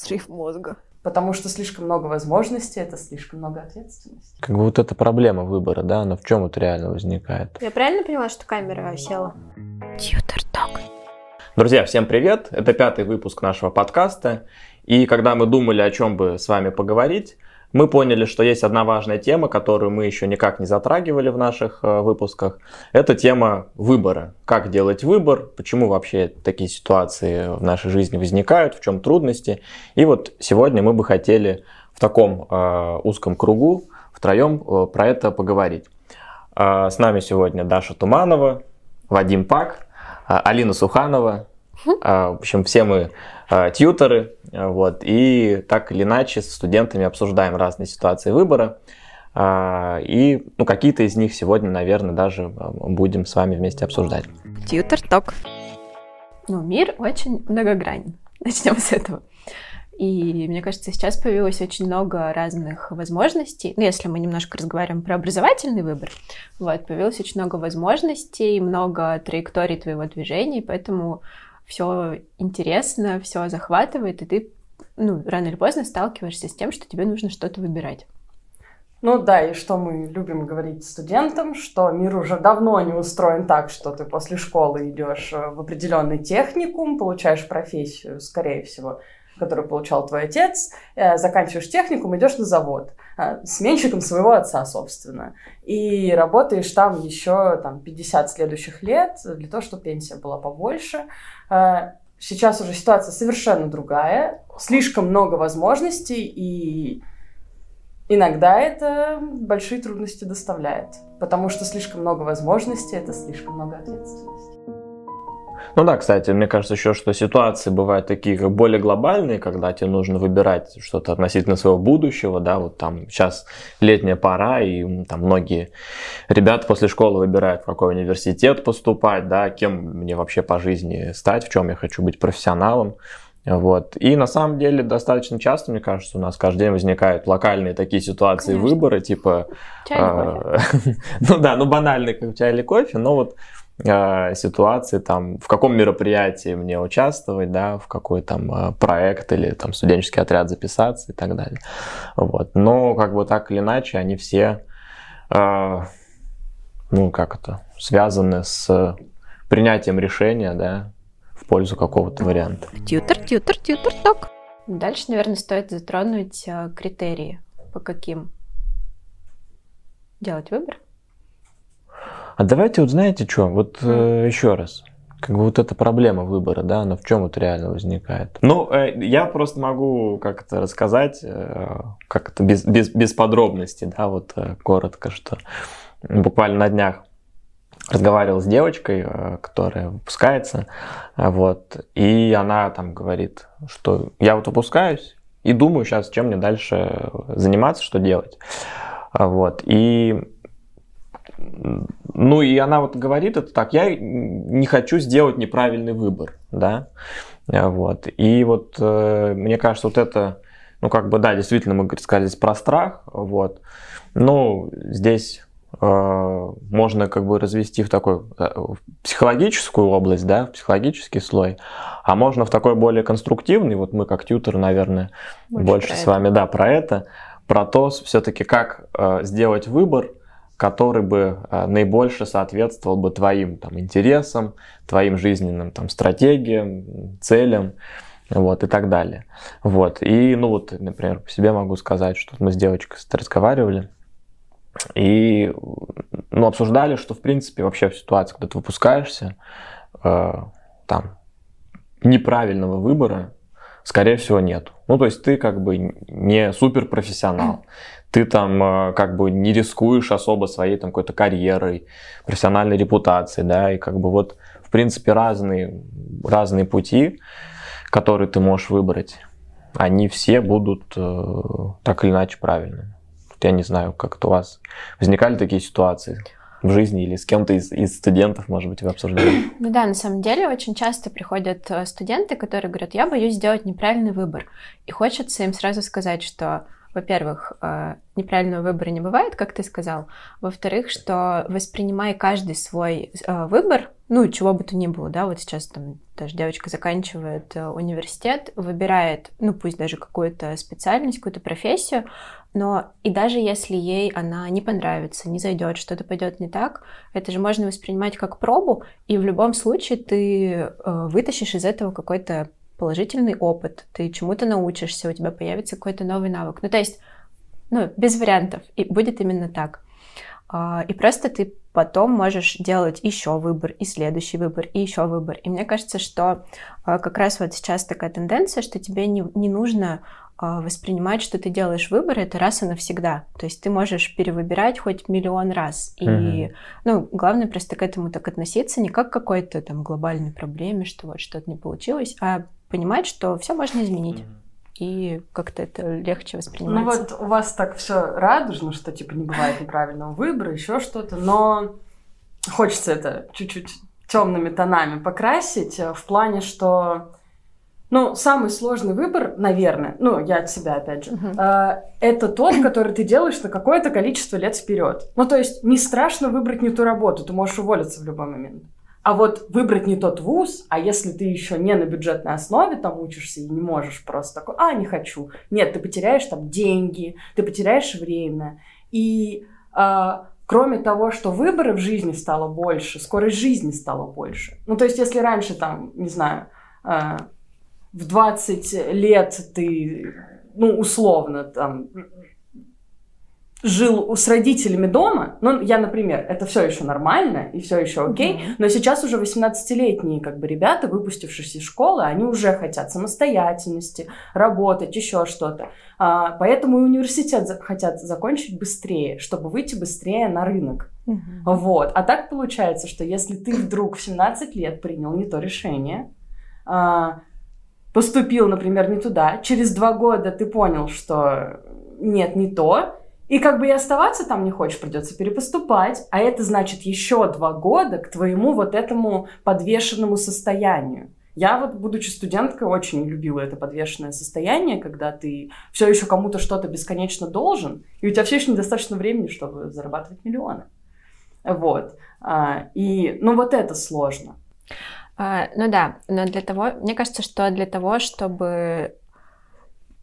Срыв мозга. Потому что слишком много возможностей, это слишком много ответственности. Как бы вот эта проблема выбора, да, она в чем вот реально возникает? Я правильно поняла, что камера села? Тьютер ток. Друзья, всем привет! Это пятый выпуск нашего подкаста. И когда мы думали, о чем бы с вами поговорить, мы поняли, что есть одна важная тема, которую мы еще никак не затрагивали в наших э, выпусках. Это тема выбора. Как делать выбор, почему вообще такие ситуации в нашей жизни возникают, в чем трудности. И вот сегодня мы бы хотели в таком э, узком кругу втроем э, про это поговорить. Э, с нами сегодня Даша Туманова, Вадим Пак, Алина Суханова. Э, в общем, все мы Э, тьютеры, э, вот, и так или иначе с студентами обсуждаем разные ситуации выбора, э, и ну, какие-то из них сегодня, наверное, даже будем с вами вместе обсуждать. Тьютер ток. Ну, мир очень многогранен. Начнем с этого. И мне кажется, сейчас появилось очень много разных возможностей. Ну, если мы немножко разговариваем про образовательный выбор, вот, появилось очень много возможностей, много траекторий твоего движения, поэтому все интересно, все захватывает, и ты ну, рано или поздно сталкиваешься с тем, что тебе нужно что-то выбирать. Ну да, и что мы любим говорить студентам, что мир уже давно не устроен так, что ты после школы идешь э, в определенный техникум, получаешь профессию, скорее всего, которую получал твой отец, э, заканчиваешь техникум, идешь на завод э, сменщиком своего отца, собственно, и работаешь там еще там, 50 следующих лет для того, чтобы пенсия была побольше. Э, сейчас уже ситуация совершенно другая, слишком много возможностей, и иногда это большие трудности доставляет, потому что слишком много возможностей, это слишком много ответственности. Ну да, кстати, мне кажется еще, что ситуации бывают такие как более глобальные, когда тебе нужно выбирать что-то относительно своего будущего, да, вот там сейчас летняя пора, и там многие ребята после школы выбирают, в какой университет поступать, да, кем мне вообще по жизни стать, в чем я хочу быть профессионалом. Вот. И на самом деле достаточно часто, мне кажется, у нас каждый день возникают локальные такие ситуации Конечно. выбора, типа... Чай э, ну да, ну банальный, как чай или кофе, но вот Э, ситуации, там, в каком мероприятии мне участвовать, да, в какой там э, проект или там студенческий отряд записаться и так далее. Вот. Но как бы так или иначе они все, э, ну как это, связаны с принятием решения, да, в пользу какого-то варианта. Тьютер, тьютер, тьютер, ток. Дальше, наверное, стоит затронуть критерии, по каким делать выбор. А давайте вот знаете что, вот э, еще раз. Как бы вот эта проблема выбора, да, она в чем вот реально возникает? Ну, э, я просто могу как-то рассказать, э, как это без, без, без подробностей, да, вот э, коротко, что буквально на днях разговаривал с девочкой, э, которая выпускается, вот, и она там говорит, что я вот выпускаюсь и думаю сейчас, чем мне дальше заниматься, что делать, вот, и ну и она вот говорит это так, я не хочу сделать неправильный выбор, да, вот. И вот э, мне кажется, вот это, ну как бы, да, действительно, мы сказали здесь про страх, вот, ну здесь э, можно как бы развести в такой э, в психологическую область, да, в психологический слой, а можно в такой более конструктивный, вот мы как тьютер, наверное, больше, больше с вами, да, про это, про то все-таки, как э, сделать выбор, который бы э, наибольше соответствовал бы твоим там, интересам, твоим жизненным там, стратегиям, целям вот, и так далее. Вот. И, ну вот, например, по себе могу сказать, что мы с девочкой разговаривали, и ну, обсуждали, что, в принципе, вообще в ситуации, когда ты выпускаешься, э, там, неправильного выбора, скорее всего, нет. Ну, то есть ты как бы не суперпрофессионал ты там э, как бы не рискуешь особо своей там какой-то карьерой, профессиональной репутацией, да, и как бы вот в принципе разные, разные пути, которые ты можешь выбрать, они все будут э, так или иначе правильными. Я не знаю, как у вас возникали такие ситуации в жизни или с кем-то из, из студентов, может быть, вы обсуждали? Ну да, на самом деле очень часто приходят э, студенты, которые говорят, я боюсь сделать неправильный выбор. И хочется им сразу сказать, что во-первых, э, неправильного выбора не бывает, как ты сказал. Во-вторых, что воспринимай каждый свой э, выбор, ну, чего бы то ни было, да, вот сейчас там даже девочка заканчивает э, университет, выбирает, ну, пусть даже какую-то специальность, какую-то профессию, но и даже если ей она не понравится, не зайдет, что-то пойдет не так, это же можно воспринимать как пробу, и в любом случае ты вытащишь из этого какой-то положительный опыт, ты чему-то научишься, у тебя появится какой-то новый навык. Ну, то есть, ну, без вариантов, и будет именно так. А, и просто ты потом можешь делать еще выбор, и следующий выбор, и еще выбор. И мне кажется, что а, как раз вот сейчас такая тенденция, что тебе не, не нужно а, воспринимать, что ты делаешь выбор, это раз и навсегда. То есть ты можешь перевыбирать хоть миллион раз. И, mm-hmm. ну, главное просто к этому так относиться, не как к какой-то там глобальной проблеме, что вот что-то не получилось, а понимать, что все можно изменить. И как-то это легче воспринимать. Ну вот у вас так все радужно, что типа не бывает неправильного выбора, еще что-то, но хочется это чуть-чуть темными тонами покрасить э, в плане, что ну, самый сложный выбор, наверное, ну, я от себя опять же, uh-huh. э, это тот, который ты делаешь на какое-то количество лет вперед. Ну, то есть не страшно выбрать не ту работу, ты можешь уволиться в любой момент. А вот выбрать не тот вуз, а если ты еще не на бюджетной основе там учишься и не можешь просто такой, а, не хочу. Нет, ты потеряешь там деньги, ты потеряешь время. И а, кроме того, что выборы в жизни стало больше, скорость жизни стала больше. Ну, то есть, если раньше там, не знаю, а, в 20 лет ты, ну, условно, там, жил с родителями дома, ну, я, например, это все еще нормально и все еще окей, mm-hmm. но сейчас уже 18-летние как бы ребята, выпустившись из школы, они уже хотят самостоятельности, работать, еще что-то. А, поэтому и университет за- хотят закончить быстрее, чтобы выйти быстрее на рынок. Mm-hmm. Вот. А так получается, что если ты вдруг в 17 лет принял не то решение, а, поступил, например, не туда, через два года ты понял, что нет, не то, и как бы и оставаться там не хочешь, придется перепоступать, а это значит еще два года к твоему вот этому подвешенному состоянию. Я вот, будучи студенткой, очень любила это подвешенное состояние, когда ты все еще кому-то что-то бесконечно должен, и у тебя все еще недостаточно времени, чтобы зарабатывать миллионы. Вот. А, и, ну, вот это сложно. А, ну да, но для того, мне кажется, что для того, чтобы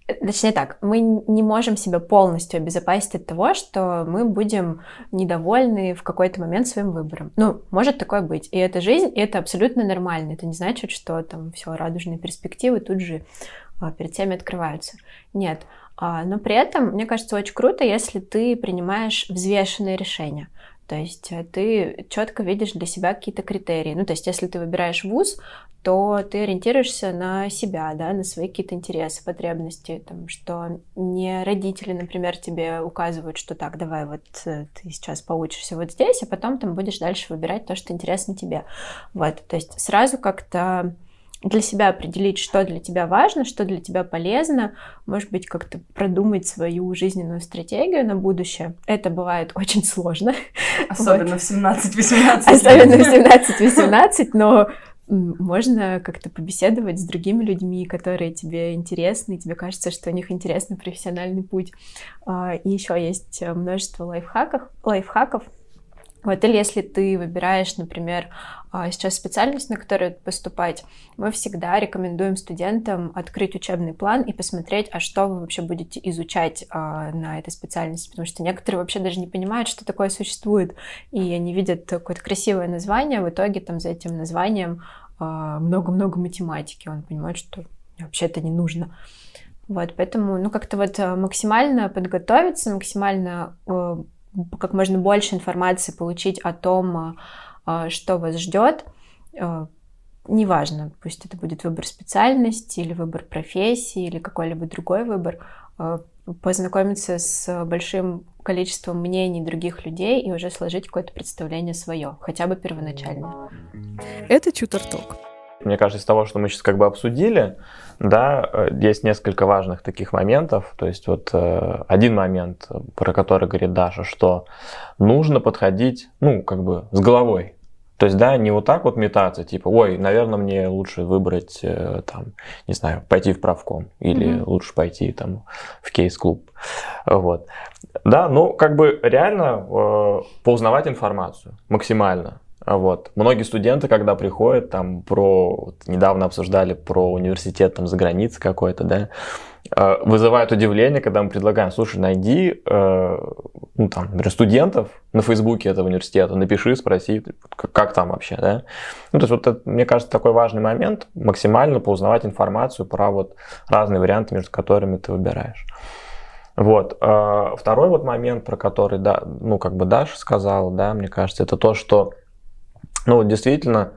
Точнее так, мы не можем себя полностью обезопасить от того, что мы будем недовольны в какой-то момент своим выбором. Ну, может такое быть. И это жизнь, и это абсолютно нормально. Это не значит, что там все радужные перспективы тут же а, перед теми открываются. Нет. А, но при этом, мне кажется, очень круто, если ты принимаешь взвешенные решения. То есть э, ты четко видишь для себя какие-то критерии. Ну, то есть если ты выбираешь вуз, то ты ориентируешься на себя, да, на свои какие-то интересы, потребности, там, что не родители, например, тебе указывают, что так, давай вот э, ты сейчас поучишься вот здесь, а потом там будешь дальше выбирать то, что интересно тебе. Вот, то есть сразу как-то для себя определить, что для тебя важно, что для тебя полезно, может быть, как-то продумать свою жизненную стратегию на будущее. Это бывает очень сложно. Особенно вот. в 17-18. Особенно в 17-18, но можно как-то побеседовать с другими людьми, которые тебе интересны, и тебе кажется, что у них интересный профессиональный путь. А, и еще есть множество лайфхаков, лайфхаков, вот, или если ты выбираешь, например, а, сейчас специальность, на которую поступать, мы всегда рекомендуем студентам открыть учебный план и посмотреть, а что вы вообще будете изучать а, на этой специальности, потому что некоторые вообще даже не понимают, что такое существует, и они видят какое-то красивое название, в итоге там за этим названием а, много-много математики, он понимает, что вообще это не нужно. Вот, поэтому, ну, как-то вот максимально подготовиться, максимально как можно больше информации получить о том, а, что вас ждет. А, неважно, пусть это будет выбор специальности или выбор профессии или какой-либо другой выбор, познакомиться с большим количеством мнений других людей и уже сложить какое-то представление свое, хотя бы первоначальное. Это Чутерток. Мне кажется, из того, что мы сейчас как бы обсудили, да, э, есть несколько важных таких моментов. То есть вот э, один момент, про который говорит Даша, что нужно подходить, ну, как бы с головой То есть, да, не вот так вот метаться, типа, ой, наверное, мне лучше выбрать, э, там, не знаю, пойти в правком или mm-hmm. лучше пойти там в кейс-клуб. Вот. Да, ну, как бы реально э, поузнавать информацию максимально. Вот. Многие студенты, когда приходят, там, про, вот, недавно обсуждали про университет там за границей какой-то, да, Э, вызывает удивление, когда мы предлагаем, слушай, найди, э, ну, там, например, студентов на Фейсбуке этого университета, напиши, спроси, как, там вообще, да. Ну, то есть, вот это, мне кажется, такой важный момент, максимально поузнавать информацию про вот разные варианты, между которыми ты выбираешь. Вот. Э, второй вот момент, про который, да, ну, как бы Даша сказала, да, мне кажется, это то, что, ну, действительно,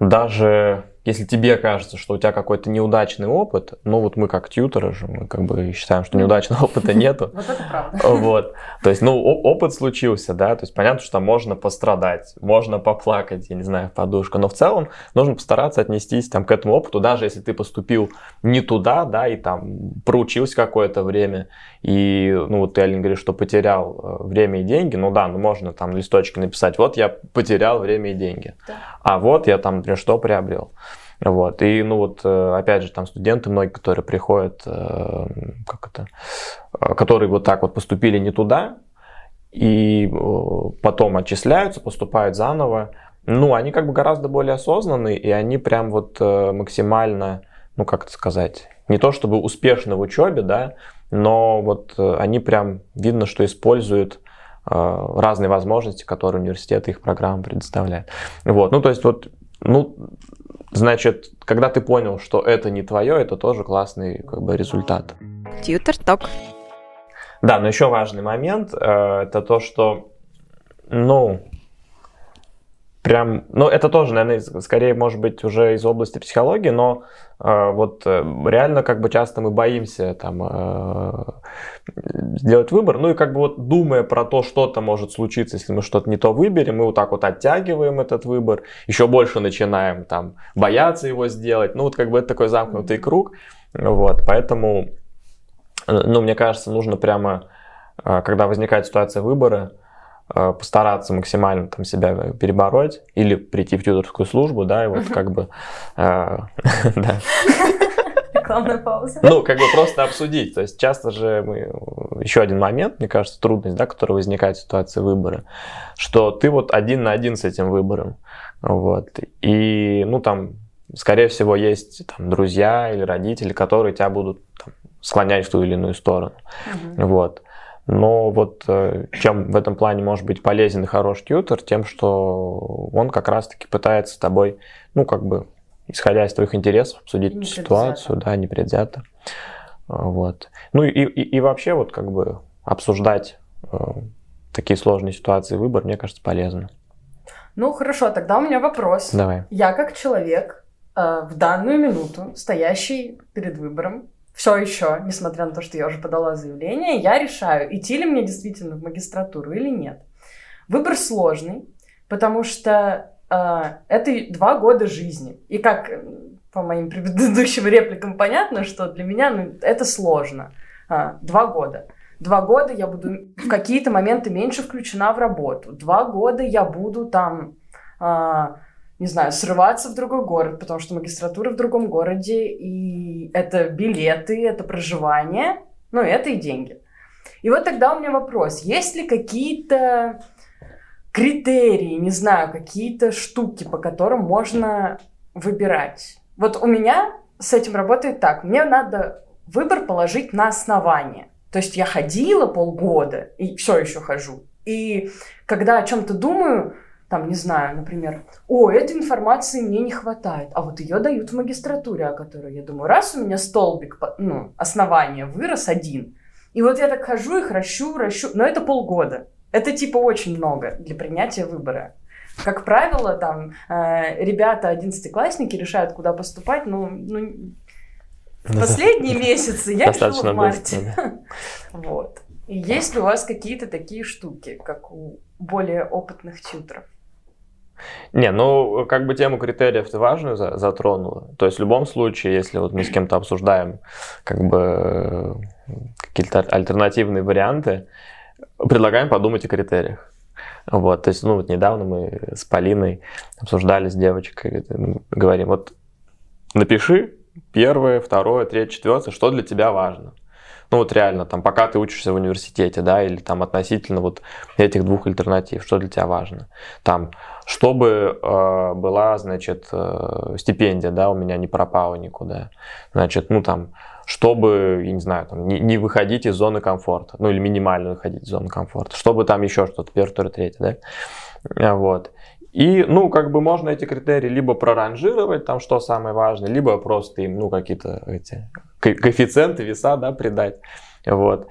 даже если тебе кажется, что у тебя какой-то неудачный опыт, ну вот мы как тьютеры же, мы как бы считаем, что неудачного опыта нету. Вот это правда. Вот. То есть, ну, опыт случился, да, то есть понятно, что можно пострадать, можно поплакать, я не знаю, в подушку, но в целом нужно постараться отнестись там к этому опыту, даже если ты поступил не туда, да, и там проучился какое-то время, и, ну, вот ты, Алин, говоришь, что потерял э, время и деньги, ну да, ну можно там листочки написать, вот я потерял время и деньги, да. а вот я там, например, что приобрел. Вот. И, ну вот, э, опять же, там студенты многие, которые приходят, э, как это, которые вот так вот поступили не туда, и потом отчисляются, поступают заново, ну, они как бы гораздо более осознанные, и они прям вот максимально, ну, как это сказать, не то чтобы успешны в учебе, да, но вот они прям видно, что используют разные возможности, которые университет и их программа предоставляет. Вот, ну, то есть вот, ну, Значит, когда ты понял, что это не твое, это тоже классный как бы, результат. Тьютер ток. Да, но еще важный момент э, это то, что, ну, прям, ну, это тоже, наверное, скорее, может быть, уже из области психологии, но э, вот э, реально как бы часто мы боимся там э, сделать выбор, ну и как бы вот думая про то, что-то может случиться, если мы что-то не то выберем, мы вот так вот оттягиваем этот выбор, еще больше начинаем там бояться его сделать, ну вот как бы это такой замкнутый круг, вот, поэтому, ну, мне кажется, нужно прямо, э, когда возникает ситуация выбора, Э, постараться максимально там себя перебороть или прийти в тьюторскую службу, да, и вот как бы, э. Рекламная пауза. Ну, как бы просто обсудить. То есть часто же мы... Еще один момент, мне кажется, трудность, да, которая возникает в ситуации выбора, что ты вот один на один с этим выбором. Вот. И, ну, там, скорее всего, есть там друзья или родители, которые тебя будут там, склонять в ту или иную сторону. Угу. Вот. Но вот э, чем в этом плане может быть полезен и хороший тьютер, тем, что он как раз-таки пытается с тобой, ну, как бы, исходя из твоих интересов, обсудить ситуацию, да, непредвзято. Вот. Ну и, и, и вообще вот как бы обсуждать э, такие сложные ситуации выбор, мне кажется, полезно. Ну хорошо, тогда у меня вопрос. Давай. Я как человек э, в данную минуту, стоящий перед выбором, все еще, несмотря на то, что я уже подала заявление, я решаю, идти ли мне действительно в магистратуру или нет. Выбор сложный, потому что э, это два года жизни. И как по моим предыдущим репликам понятно, что для меня ну, это сложно. А, два года. Два года я буду в какие-то моменты меньше включена в работу. Два года я буду там... А, не знаю, срываться в другой город, потому что магистратура в другом городе, и это билеты, это проживание, ну, это и деньги. И вот тогда у меня вопрос, есть ли какие-то критерии, не знаю, какие-то штуки, по которым можно выбирать? Вот у меня с этим работает так, мне надо выбор положить на основание. То есть я ходила полгода и все еще хожу. И когда о чем-то думаю, там, не знаю, например, о, этой информации мне не хватает, а вот ее дают в магистратуре, о которой я думаю, раз у меня столбик, ну, основание вырос один, и вот я так хожу их ращу, ращу, но это полгода. Это типа очень много для принятия выбора. Как правило, там э, ребята, одиннадцатиклассники решают, куда поступать, ну, ну в последние месяцы я решила в марте. Вот. И есть ли у вас какие-то такие штуки, как у более опытных тьютеров? Не, ну, как бы тему критериев ты важную затронула. То есть в любом случае, если вот мы с кем-то обсуждаем как бы какие-то альтернативные варианты, предлагаем подумать о критериях. Вот, то есть, ну, вот недавно мы с Полиной обсуждали с девочкой, говорим, вот напиши первое, второе, третье, четвертое, что для тебя важно. Ну вот реально, там, пока ты учишься в университете, да, или там относительно вот этих двух альтернатив, что для тебя важно. Там, чтобы э, была, значит, э, стипендия, да, у меня не пропала никуда. Значит, ну там, чтобы, я не знаю, там, не, не выходить из зоны комфорта, ну или минимально выходить из зоны комфорта, чтобы там еще что-то, первое, второе, третье, да, вот. И, ну, как бы можно эти критерии либо проранжировать, там, что самое важное, либо просто им, ну, какие-то эти коэффициенты, веса, да, придать. Вот.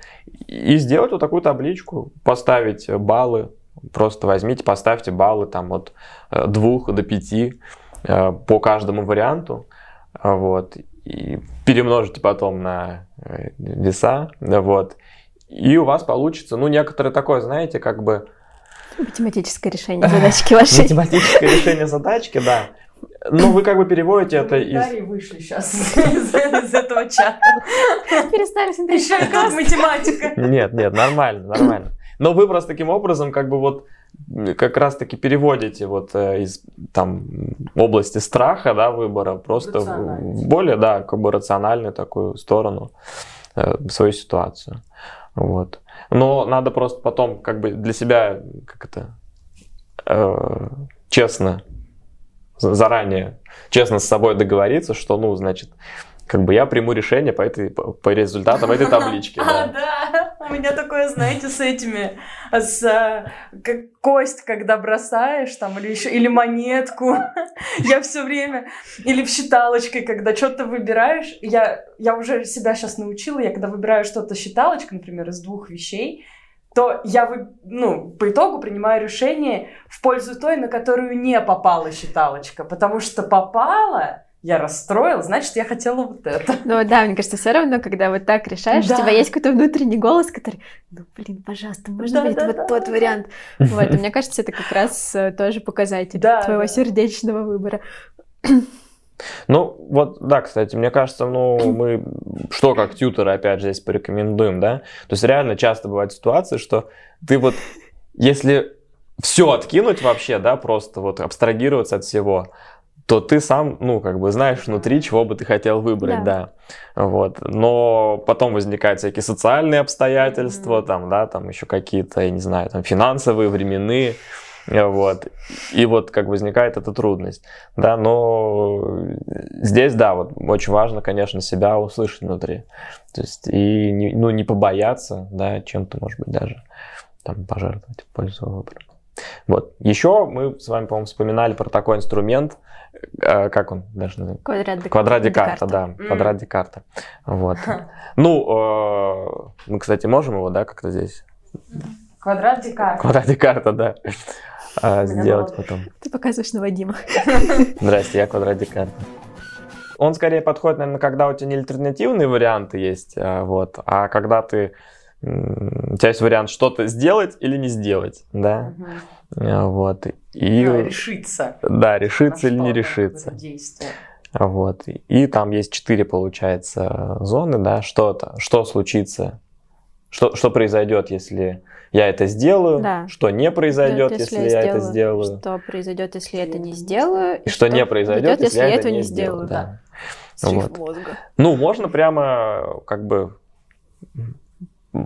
И сделать вот такую табличку, поставить баллы, просто возьмите, поставьте баллы там от э, двух до пяти э, по каждому варианту, вот, и перемножите потом на э, веса, вот, и у вас получится, ну, некоторое такое, знаете, как бы... Математическое решение задачки вашей. Математическое решение задачки, да. Ну, вы как бы переводите это из... вышли сейчас из, этого чата. Перестали смотреть Еще как математика. Нет, нет, нормально, нормально. Но вы просто таким образом как бы вот как раз таки переводите вот э, из там области страха, да, выбора просто в более, да, как бы рациональную такую сторону э, свою ситуацию. Вот. Но надо просто потом как бы для себя как это э, честно заранее честно с собой договориться, что, ну, значит, как бы я приму решение по, этой, по результатам этой таблички. А, да, у меня такое, знаете, с этими, с как кость, когда бросаешь там, или еще, или монетку, я все время, или в считалочкой, когда что-то выбираешь, я, я уже себя сейчас научила, я когда выбираю что-то считалочкой, например, из двух вещей, то я ну, по итогу принимаю решение в пользу той, на которую не попала считалочка. Потому что попала, я расстроил, значит, я хотела вот это. Ну да, мне кажется, все равно, когда вот так решаешь, да. у тебя есть какой-то внутренний голос, который, ну блин, пожалуйста, можно да, быть да, вот да, тот да. вариант. Вот, мне кажется, это как раз э, тоже показатель да, твоего да. сердечного выбора. Ну, вот, да, кстати, мне кажется, ну, мы что как тьютеры, опять же, здесь порекомендуем, да? То есть реально часто бывают ситуации, что ты вот, если все откинуть вообще, да, просто вот абстрагироваться от всего, то ты сам, ну, как бы знаешь внутри, чего бы ты хотел выбрать, да. да. Вот. Но потом возникают всякие социальные обстоятельства, mm-hmm. там, да, там еще какие-то, я не знаю, там финансовые, временные. Вот. И вот как возникает эта трудность. Да, но здесь, да, вот очень важно, конечно, себя услышать внутри. То есть и не, ну, не побояться, да, чем-то, может быть, даже там пожертвовать в пользу выбора. Вот. Еще мы с вами, по-моему, вспоминали про такой инструмент, э, как он даже называется? Квадрат, Дек... Квадрат Декарта, да, mm. квадрат Декарта. Вот. Ну, э, мы, кстати, можем его, да, как-то здесь? Квадрат Декарта. Квадрат Декарта, да а, сделать потом. Ты показываешь на Вадима. Здрасте, я квадрат Декарта. Он скорее подходит, наверное, когда у тебя не альтернативные варианты есть, а, вот, а когда ты у тебя есть вариант что-то сделать или не сделать, да, угу. вот и да, решиться, да, решиться или не решиться, вот и там есть четыре, получается, зоны, да, что-то, что случится, что что произойдет, если я это сделаю, да. что не произойдет, если, если я, это сделаю. Что произойдет, если я это не сделаю. И, что, что не произойдет, если, я это не сделаю. Да. да. Вот. Мозга. Ну, можно прямо как бы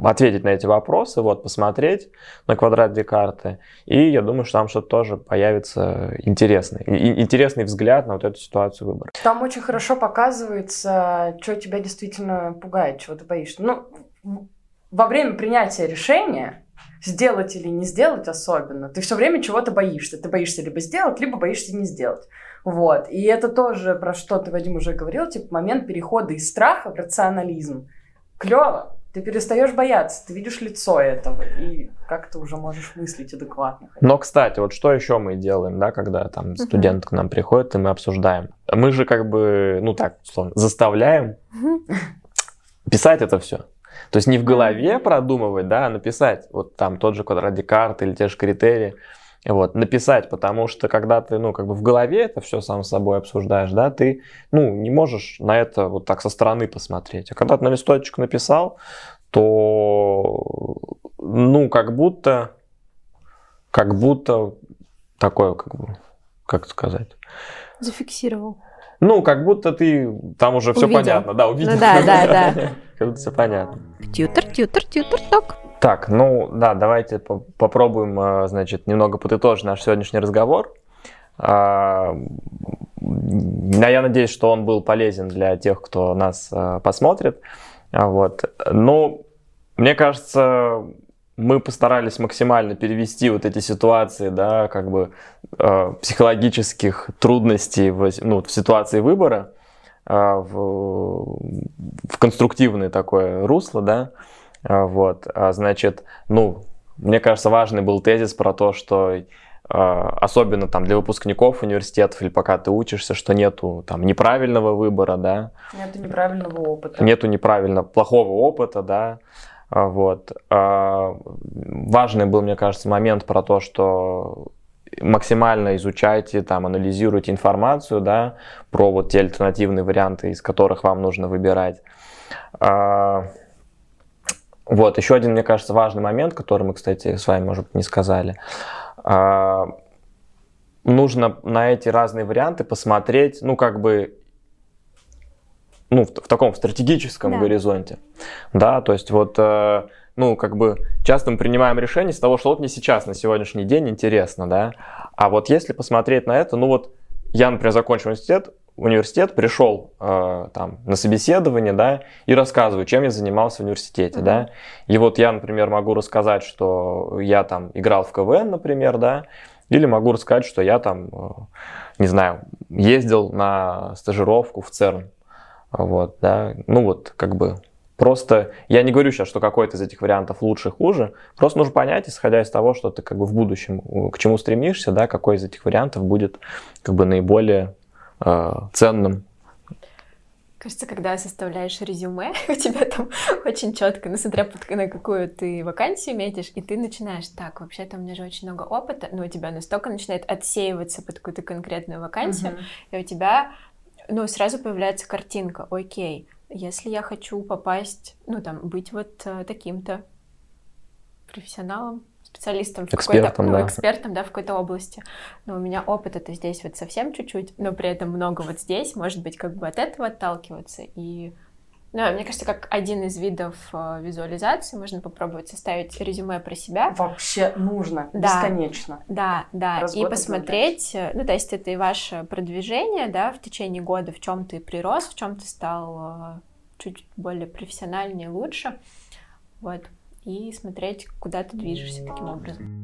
ответить на эти вопросы, вот, посмотреть на квадрат Декарты, и я думаю, что там что-то тоже появится интересный, интересный взгляд на вот эту ситуацию выбора. Там очень хорошо показывается, что тебя действительно пугает, чего ты боишься. Ну, во время принятия решения сделать или не сделать особенно. Ты все время чего-то боишься. Ты боишься либо сделать, либо боишься не сделать. Вот. И это тоже, про что ты, Вадим, уже говорил, типа момент перехода из страха в рационализм. Клево. Ты перестаешь бояться, ты видишь лицо этого, и как ты уже можешь мыслить адекватно. Но, кстати, вот что еще мы делаем, да, когда там студент к нам приходит, и мы обсуждаем. Мы же как бы, ну так, условно, заставляем писать это все. То есть не в голове продумывать, да, а написать. Вот там тот же квадрат Декарта или те же критерии. Вот, написать, потому что когда ты, ну, как бы в голове это все сам собой обсуждаешь, да, ты, ну, не можешь на это вот так со стороны посмотреть. А когда ты на листочек написал, то, ну, как будто как будто такое, как бы, как сказать? Зафиксировал. Ну, как будто ты там уже все понятно, да, увидел. Ну да, да, да. Как будто все понятно. Тьютер, тьютер, тьютер, ток. Так, ну да, давайте попробуем, э, значит, немного подытожить наш сегодняшний разговор. А, я надеюсь, что он был полезен для тех, кто нас э, посмотрит. А, вот. Но мне кажется, мы постарались максимально перевести вот эти ситуации, да, как бы э, психологических трудностей в, ну, в ситуации выбора э, в, в конструктивное такое русло, да, э, вот, а, значит, ну, мне кажется, важный был тезис про то, что э, особенно там для выпускников университетов или пока ты учишься, что нету там неправильного выбора, да. Нету неправильного опыта. Нету неправильно плохого опыта, да. А, вот. А, важный был, мне кажется, момент про то, что максимально изучайте, там, анализируйте информацию, да, про вот те альтернативные варианты, из которых вам нужно выбирать. А, вот, еще один, мне кажется, важный момент, который мы, кстати, с вами, может быть, не сказали. Нужно на эти разные варианты посмотреть, ну, как бы ну, в, в таком стратегическом да. горизонте. Да, то есть вот, э, ну, как бы часто мы принимаем решение с того, что вот мне сейчас, на сегодняшний день интересно, да. А вот если посмотреть на это, ну вот я, например, закончил университет, университет, пришел э, там на собеседование, да, и рассказываю, чем я занимался в университете, mm-hmm. да. И вот я, например, могу рассказать, что я там играл в КВН, например, да, или могу рассказать, что я там, э, не знаю, ездил на стажировку в ЦЕРН, вот, да, ну вот, как бы Просто я не говорю сейчас, что какой-то из этих вариантов лучше, хуже. Просто нужно понять, исходя из того, что ты как бы в будущем к чему стремишься, да, какой из этих вариантов будет как бы наиболее ценным. Кажется, когда составляешь резюме, у тебя там очень четко, ну, смотря под, на какую ты вакансию метишь, и ты начинаешь, так, вообще-то у меня же очень много опыта, но у тебя настолько начинает отсеиваться под какую-то конкретную вакансию, uh-huh. и у тебя ну, сразу появляется картинка, окей, если я хочу попасть, ну, там, быть вот э, таким-то профессионалом, специалистом, в экспертом, ну, да. экспертом, да, в какой-то области. Но у меня опыт это здесь вот совсем чуть-чуть, но при этом много вот здесь, может быть, как бы от этого отталкиваться и ну, мне кажется, как один из видов э, визуализации можно попробовать составить резюме про себя. Вообще нужно, да, бесконечно. Да, да, Раз и посмотреть, э, ну, то есть это и ваше продвижение, да, в течение года, в чем ты прирос, в чем ты стал э, чуть более профессиональнее, лучше, вот, и смотреть, куда ты движешься таким образом.